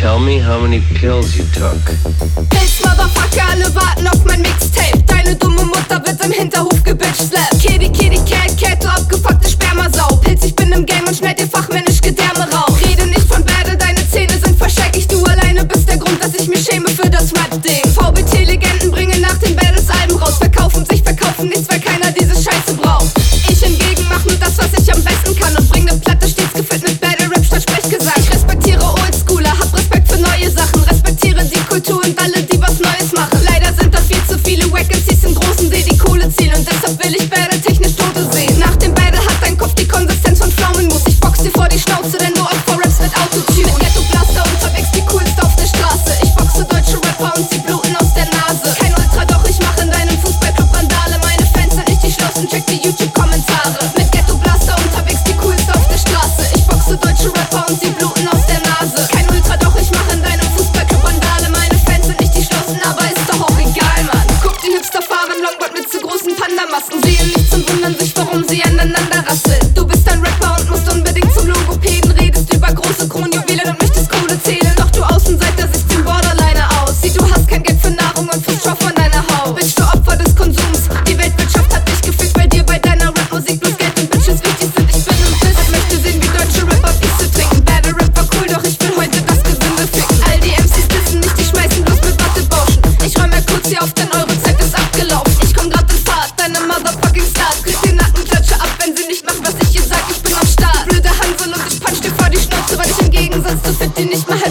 tell me how many pills you took? Motherfucker, Mixtape. Deine dumme Mutter wird im Hinterhof die Schnauze,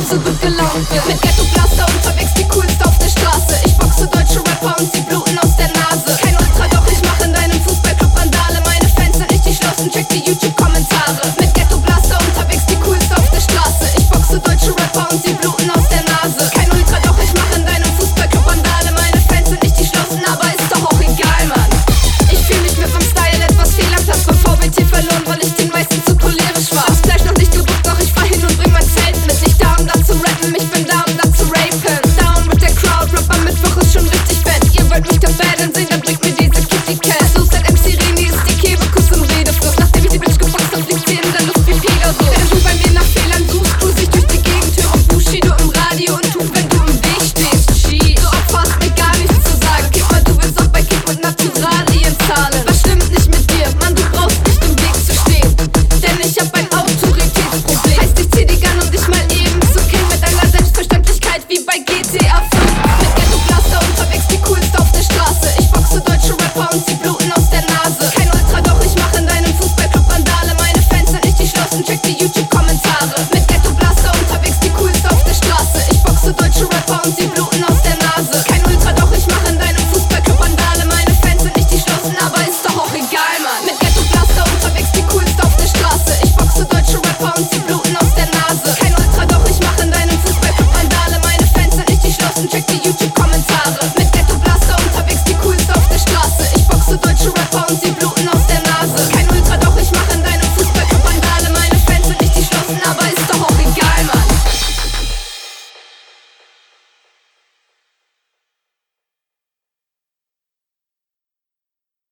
super gelaufen. Mit Ghetto-Blaster und Vergangenheit. Tausend Tracks, die YouTube-Kommentare. Mit Ghetto-Blaster unterwegs, die coolste auf der Straße. Ich boxe deutsche Rapper und sie bluten aus der Nase. Kein Ultra